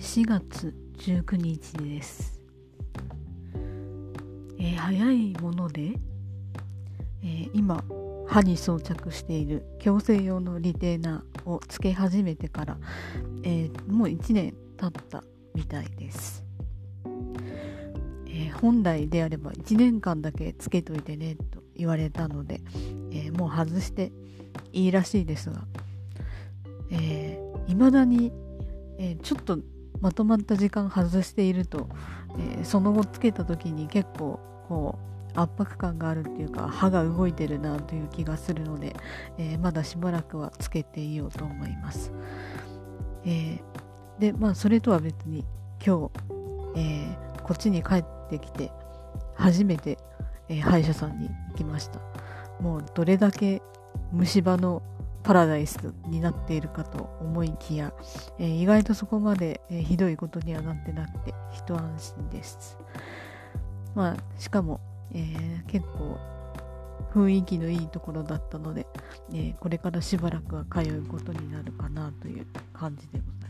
4月19日です、えー、早いもので、えー、今歯に装着している矯正用のリテーナーをつけ始めてから、え、もう1年経ったみたいです、え本来であれば1年間だけつけといてねと言われたので、えもう外していいらしいですが、えー、だに、えー、ちょっとまとまった時間外していると、えー、その後つけた時に結構こう圧迫感があるっていうか歯が動いてるなという気がするので、えー、まだしばらくはつけていようと思います。えー、でまあそれとは別に今日、え、こっちに帰ってきて初めて、え歯医者さんに行きました。もうどれだけ虫歯のパラダイスになっているかと思いきや、えー、意外とそこまで、えー、ひどいことにはなってなくて一安心です。まあ、しかも、えー、結構雰囲気のいいところだったので、えこれからしばらくは通うことになるかなという感じでございます。